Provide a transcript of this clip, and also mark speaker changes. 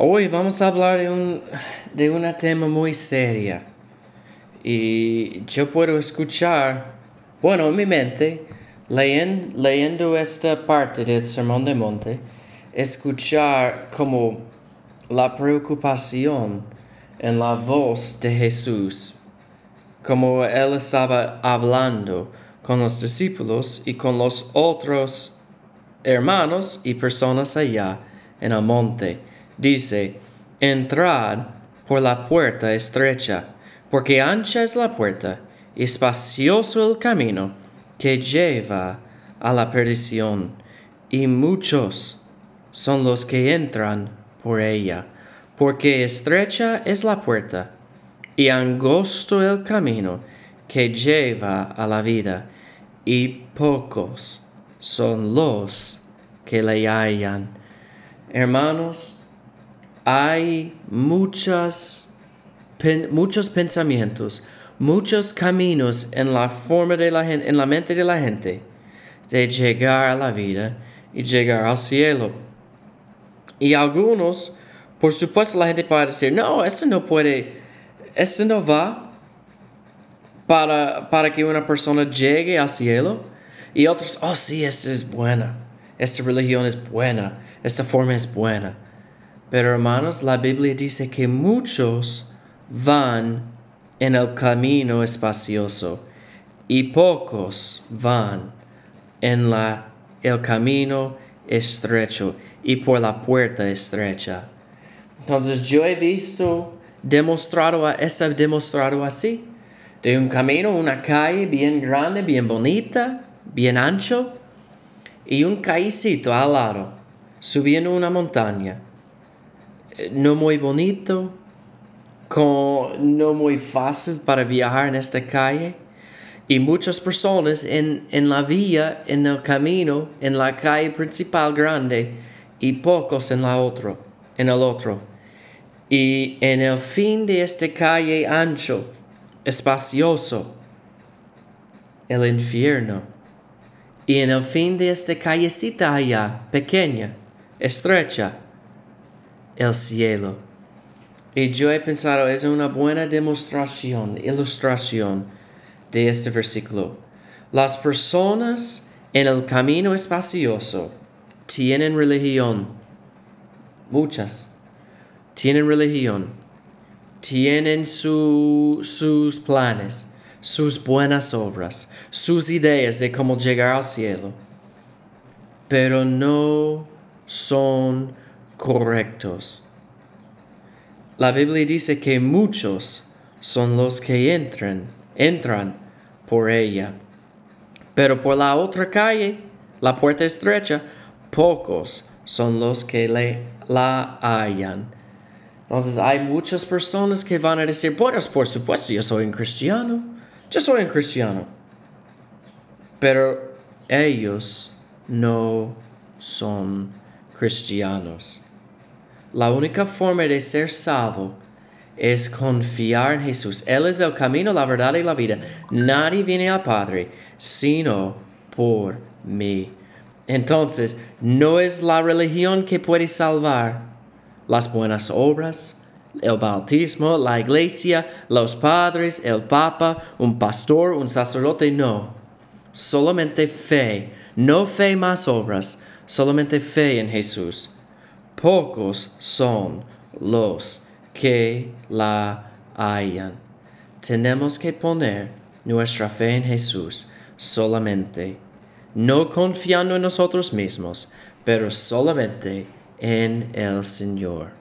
Speaker 1: Hoy vamos a hablar de un, de tema muy seria. Y yo puedo escuchar, bueno, en mi mente, leyendo, leyendo esta parte del Sermón de Monte, escuchar como la preocupación en la voz de Jesús, como él estaba hablando con los discípulos y con los otros hermanos y personas allá en el monte. Dice, entrad por la puerta estrecha, porque ancha es la puerta y espacioso el camino que lleva a la perdición, y muchos son los que entran por ella, porque estrecha es la puerta y angosto el camino que lleva a la vida, y pocos son los que le hallan. Hermanos, hay muchas, muchos pensamientos, muchos caminos en la forma de la en la mente de la gente de llegar a la vida y llegar al cielo. Y algunos, por supuesto, la gente puede decir, no, esto no puede, esto no va para, para que una persona llegue al cielo. Y otros, oh sí, esto es buena, esta religión es buena, esta forma es buena. Pero hermanos, la Biblia dice que muchos van en el camino espacioso y pocos van en la, el camino estrecho y por la puerta estrecha. Entonces yo he visto demostrado, está demostrado así, de un camino, una calle bien grande, bien bonita, bien ancho, y un callecito al lado, subiendo una montaña. No muy bonito, con, no muy fácil para viajar en esta calle. Y muchas personas en, en la vía, en el camino, en la calle principal grande, y pocos en la otro, en el otro. Y en el fin de esta calle ancho, espacioso, el infierno. Y en el fin de esta callecita allá, pequeña, estrecha, el cielo. Y yo he pensado, es una buena demostración, ilustración de este versículo. Las personas en el camino espacioso tienen religión. Muchas. Tienen religión. Tienen sus planes, sus buenas obras, sus ideas de cómo llegar al cielo. Pero no son correctos. La Biblia dice que muchos son los que entran, entran por ella. Pero por la otra calle, la puerta estrecha, pocos son los que le, la hallan. Entonces hay muchas personas que van a decir, bueno, por supuesto, yo soy un cristiano, yo soy un cristiano. Pero ellos no son cristianos. La única forma de ser salvo es confiar en Jesús. Él es el camino, la verdad y la vida. Nadie viene al Padre sino por mí. Entonces, no es la religión que puede salvar las buenas obras, el bautismo, la iglesia, los padres, el papa, un pastor, un sacerdote, no. Solamente fe, no fe más obras, solamente fe en Jesús. Pocos son los que la hallan. Tenemos que poner nuestra fe en Jesús solamente, no confiando en nosotros mismos, pero solamente en el Señor.